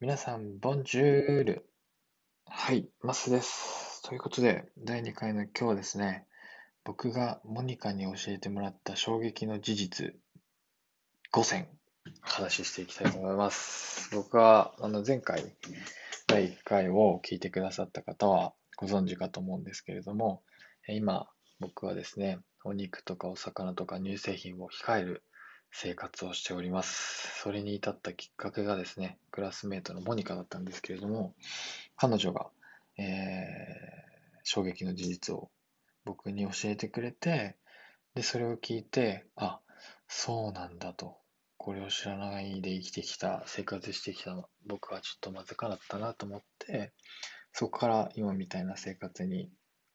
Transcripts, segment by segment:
皆さん、ボンジュール。はい、マスです。ということで、第2回の今日はですね、僕がモニカに教えてもらった衝撃の事実5選、話していきたいと思います。僕は、あの、前回、第1回を聞いてくださった方はご存知かと思うんですけれども、今、僕はですね、お肉とかお魚とか乳製品を控える生活をしております。それに至ったきっかけがですね、クラスメートのモニカだったんですけれども、彼女が、えー、衝撃の事実を僕に教えてくれて、で、それを聞いて、あ、そうなんだと。これを知らないで生きてきた、生活してきた僕はちょっとまずかったなと思って、そこから今みたいな生活に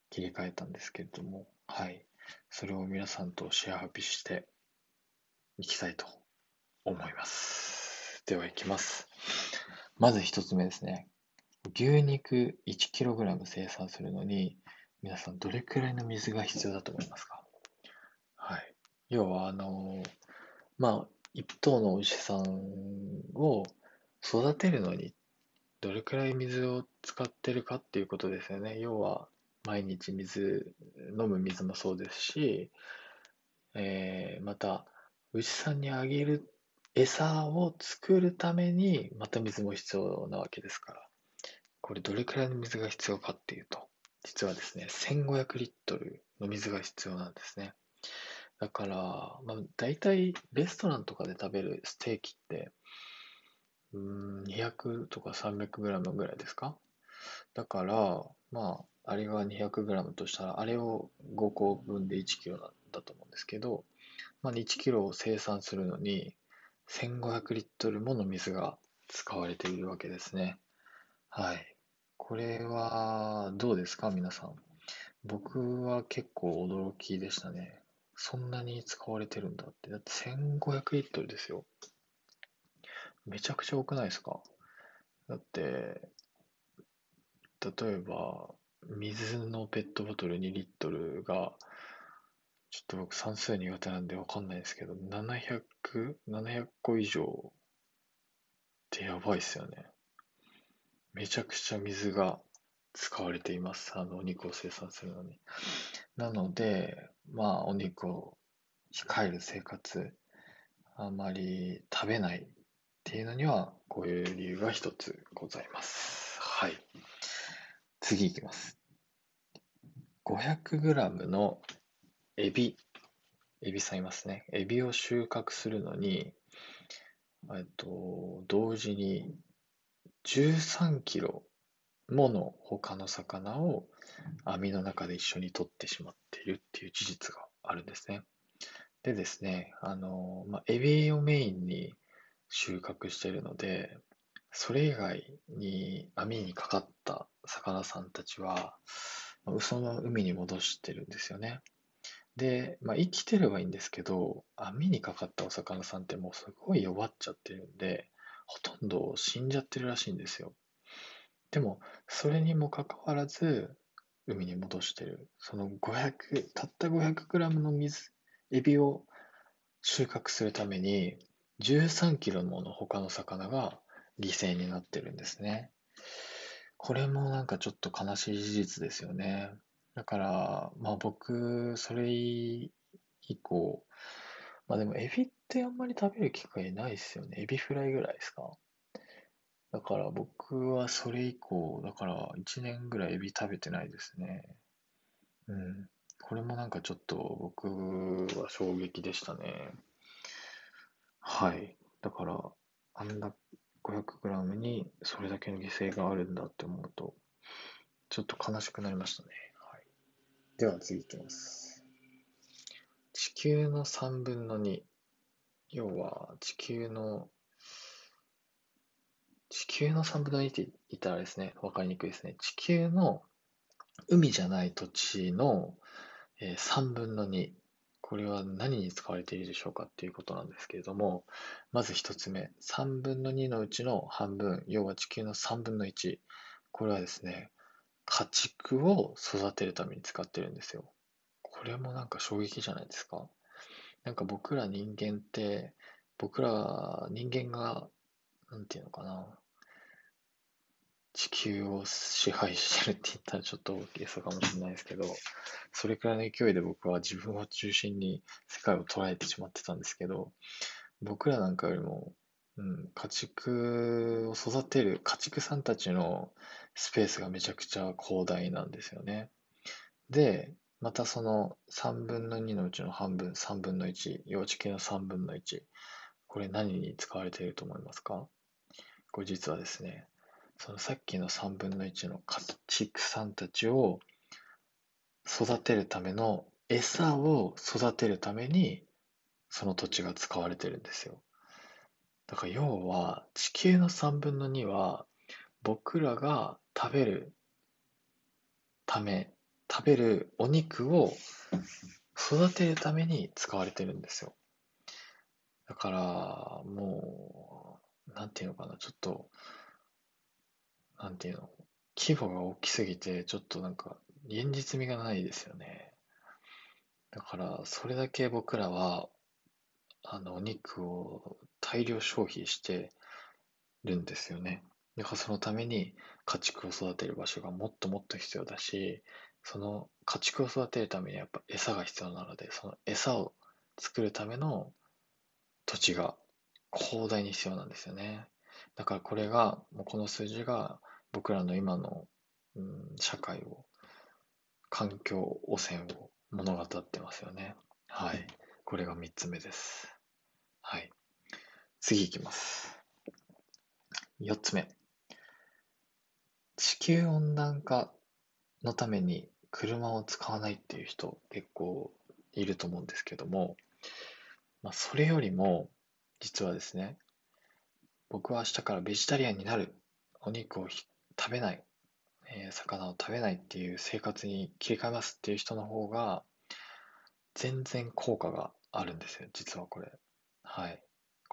切り替えたんですけれども、はい。それを皆さんとシェアハピしていきたいと思います。では行きます。まず一つ目ですね。牛肉 1kg 生産するのに、皆さんどれくらいの水が必要だと思いますか？はい。要は、あの、まあ、一頭の牛さんを育てるのにどれくらい水を使ってるかっていうことですよね。要は、毎日水、飲む水もそうですし、えー、また、牛さんにあげる餌を作るために、また水も必要なわけですから。これどれくらいの水が必要かっていうと、実はですね、1500リットルの水が必要なんですね。だから、まあ、大体レストランとかで食べるステーキって、うん、200とか300グラムぐらいですか？だから、まあ、あれが200グラムとしたら、あれを5個分で1キロだと思うんですけど、まあ、1キロを生産するのに1500リットルもの水が使われているわけですね。はい。これはどうですか？皆さん。僕は結構驚きでしたね。そんなに使われてるんだって。だって1500リットルですよ。めちゃくちゃ多くないですか？だって、例えば、水のペットボトル2リットルがちょっと僕算数苦手なんでわかんないですけど、700、700個以上ってやばいっすよね。めちゃくちゃ水が使われています。あの、お肉を生産するのに。なので、まあ、お肉を控える生活、あまり食べないっていうのには、こういう理由が一つございます。はい。次いきます。500g のエビ、エビさんいますね。エビを収穫するのに、えっと、同時に13キロもの他の魚を網の中で一緒に取ってしまっているっていう事実があるんですね。でですね、あの、まあ、エビをメインに収穫しているので、それ以外に網にかかった魚さんたちは、その海に戻してるんですよね。で、まあ、生きてればいいんですけど、網にかかったお魚さんってもうすごい弱っちゃってるんで、ほとんど死んじゃってるらしいんですよ。でも、それにもかかわらず、海に戻してる。その500、たった 500g の水、エビを収穫するために、13キロもの他の魚が犠牲になってるんですね。これもなんかちょっと悲しい事実ですよね。だから、まあ僕、それ以降、まあでもエビってあんまり食べる機会ないですよね。エビフライぐらいですか。だから僕はそれ以降、だから1年ぐらいエビ食べてないですね。うん。これもなんかちょっと僕は衝撃でしたね。はい。だから、あんな 500g にそれだけの犠牲があるんだって思うと、ちょっと悲しくなりましたね。では次いきます。地球の3分の2。要は地球の、地球の3分の2って言ったらですね、わかりにくいですね。地球の海じゃない土地の、えー、3分の2。これは何に使われているでしょうかっていうことなんですけれども、まず1つ目、3分の2のうちの半分、要は地球の3分の1。これはですね、家畜を育てるために使ってるんですよ。これもなんか衝撃じゃないですか。なんか僕ら人間って、僕ら人間が、なんていうのかな。地球を支配してるって言ったらちょっと大げさかもしれないですけど、それくらいの勢いで僕は自分を中心に世界を捉えてしまってたんですけど、僕らなんかよりも、うん、家畜を育てる家畜さんたちのスペースがめちゃくちゃ広大なんですよね。で、またその3分の2のうちの半分、3分の1、幼稚系の3分の1、これ何に使われていると思いますか？これ実はですね、そのさっきの3分の1の家畜さんたちを育てるための餌を育てるためにその土地が使われてるんですよ。だから要は地球の3分の2は僕らが食べるため、食べるお肉を育てるために使われてるんですよ。だからもう、なんていうのかな、ちょっとなんていうの、規模が大きすぎて、ちょっとなんか、現実味がないですよね。だから、それだけ僕らは、あの、お肉を大量消費してるんですよね。だからそのために家畜を育てる場所がもっともっと必要だし、その家畜を育てるためにやっぱ餌が必要なので、その餌を作るための土地が広大に必要なんですよね。だからこれが、もうこの数字が僕らの今の、うん、社会を、環境汚染を物語ってますよね。はい。これが3つ目です。はい。次いきます。4つ目。地球温暖化のために車を使わないっていう人結構いると思うんですけども、まあ、それよりも実はですね、僕は明日からベジタリアンになる、お肉を食べない、え、魚を食べないっていう生活に切り替えますっていう人の方が、全然効果があるんですよ、実はこれ。はい。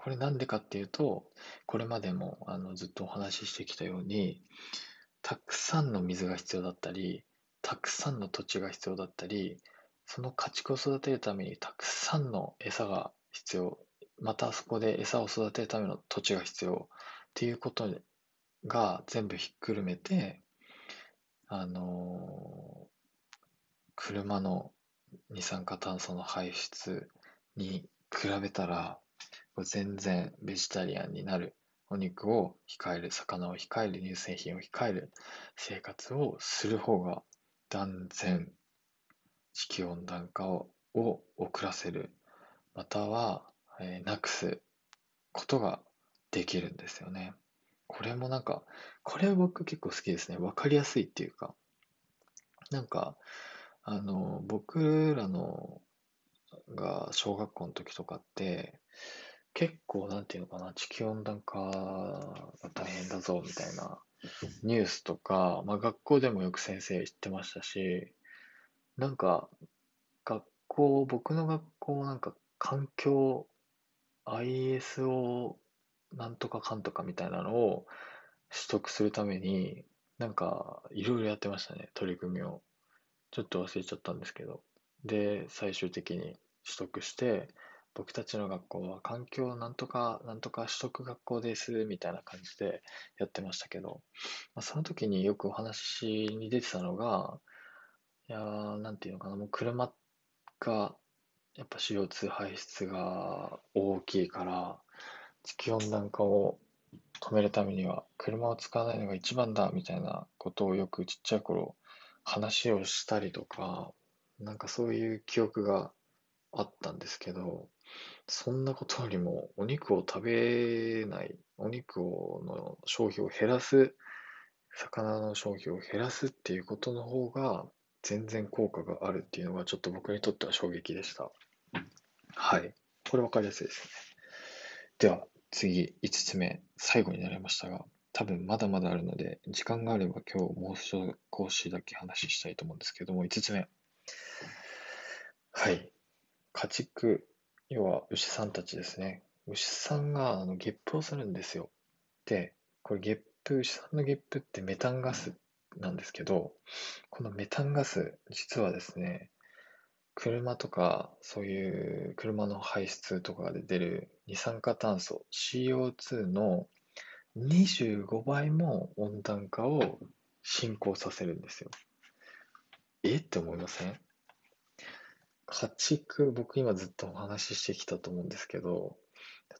これなんでかっていうと、これまでもあのずっとお話ししてきたように、たくさんの水が必要だったり、たくさんの土地が必要だったり、その家畜を育てるためにたくさんの餌が必要またそこで餌を育てるための土地が必要っていうことが全部ひっくるめて、あのー、車の二酸化炭素の排出に比べたら、全然ベジタリアンになる、お肉を控える、魚を控える、乳製品を控える生活をする方が断然地球温暖化を遅らせる、またはえー、なくすことができるんですよね。これもなんか、これ僕結構好きですね。わかりやすいっていうか、なんか、あの、僕らのが小学校の時とかって、結構なんていうのかな、地球温暖化が大変だぞみたいなニュースとか、まあ学校でもよく先生言ってましたし、なんか、学校、僕の学校なんか環境 ISO なんとかかんとかみたいなのを取得するために、なんか、いろいろやってましたね、取り組みを。ちょっと忘れちゃったんですけど。で、最終的に取得して、僕たちの学校は環境なんとか、なんとか取得学校です、みたいな感じでやってましたけど、まあ、その時によくお話に出てたのが、いやー、なんていうのかな、もう車がやっぱ CO2 排出が大きいから、地球温暖化を止めるためには車を使わないのが一番だみたいなことをよくちっちゃい頃話をしたりとか、なんかそういう記憶があったんですけど、そんなことよりもお肉を食べない、お肉をの消費を減らす、魚の消費を減らすっていうことの方が全然効果があるっていうのがちょっと僕にとっては衝撃でした。はい。これ分かりやすいですね。では、次、5つ目、最後になりましたが、多分まだまだあるので、時間があれば今日もう少しだけ話したいと思うんですけども、5つ目。はい。家畜、要は牛さんたちですね。牛さんがあのゲップをするんですよ。で、これゲップ、牛さんのゲップってメタンガスなんですけど、このメタンガス、実はですね、車とか、そういう車の排出とかで出る二酸化炭素、CO2 の25倍も温暖化を進行させるんですよ。え？って思いません？家畜、僕今ずっとお話ししてきたと思うんですけど、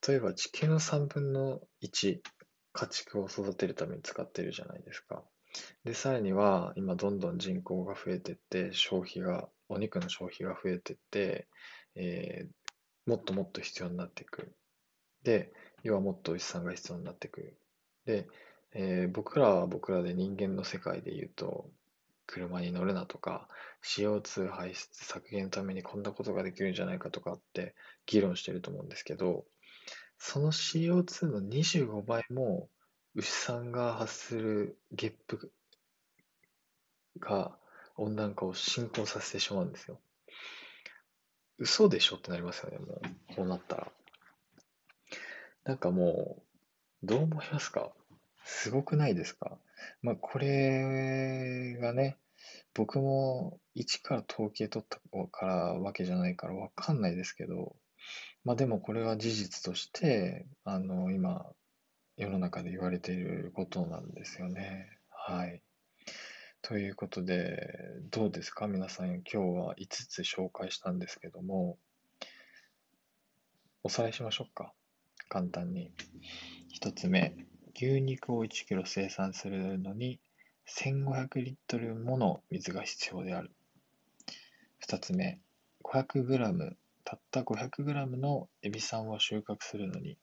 例えば地球の3分の1、家畜を育てるために使ってるじゃないですか。で、さらには今どんどん人口が増えてって、消費が、お肉の消費が増えてって、えー、もっともっと必要になっていく。で、要はもっと牛さんが必要になってくる。で、えー、僕らは僕らで人間の世界で言うと、車に乗るなとか、CO2 排出削減のためにこんなことができるんじゃないかとかって議論してると思うんですけど、その CO2 の25倍も牛さんが発するゲップが温暖化を進行させてしまうんですよ。嘘でしょってなりますよね、もう。こうなったら。なんかもう、どう思いますか？すごくないですか？まあ、これがね、僕も一から統計取ったからわけじゃないからわかんないですけど、まあでもこれは事実として、あの、今、世の中で言われていることなんですよね。はい。ということで、どうですか？皆さん、今日は5つ紹介したんですけども、おさらいしましょうか。簡単に。1つ目、牛肉を1キロ生産するのに1500リットルもの水が必要である。2つ目、500グラム、たった500グラムのエビ酸を収穫するのに、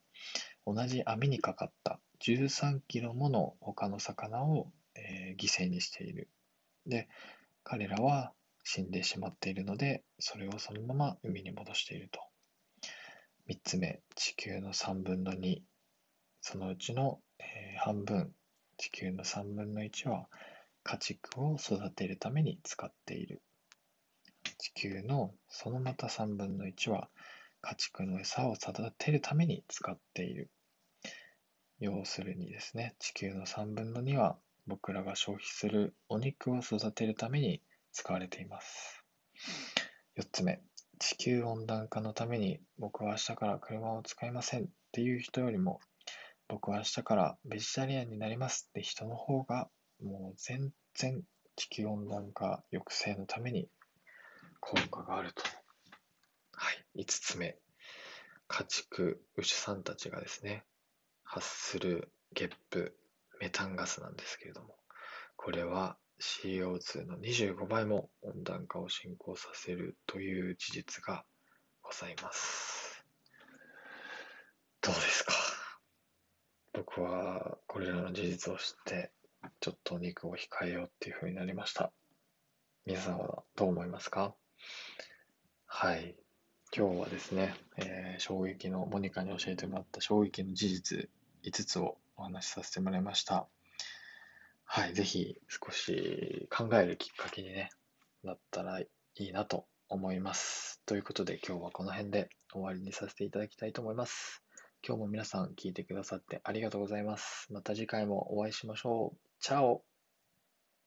同じ網にかかった13キロもの他の魚を、えー、犠牲にしている。で、彼らは死んでしまっているので、それをそのまま海に戻していると。3つ目、地球の3分の2、そのうちの、えー、半分、地球の3分の1は家畜を育てるために使っている。地球のそのまた3分の1は家畜の餌を育てるために使っている。要するにですね、地球の3分の2は僕らが消費するお肉を育てるために使われています。4つ目、地球温暖化のために僕は明日から車を使いませんっていう人よりも僕は明日からベジタリアンになりますって人の方が、もう全然地球温暖化抑制のために効果があると。はい。5つ目。家畜、牛さんたちがですね、発するゲップ、メタンガスなんですけれども、これは CO2 の25倍も温暖化を進行させるという事実がございます。どうですか僕はこれらの事実を知って、ちょっとお肉を控えようっていう風になりました。皆さんはどう思いますか？はい。今日はですね、えー、衝撃の、モニカに教えてもらった衝撃の事実5つをお話しさせてもらいました。はい。ぜひ少し考えるきっかけに、ね、なったらいいなと思います。ということで今日はこの辺で終わりにさせていただきたいと思います。今日も皆さん聞いてくださってありがとうございます。また次回もお会いしましょう。チャオ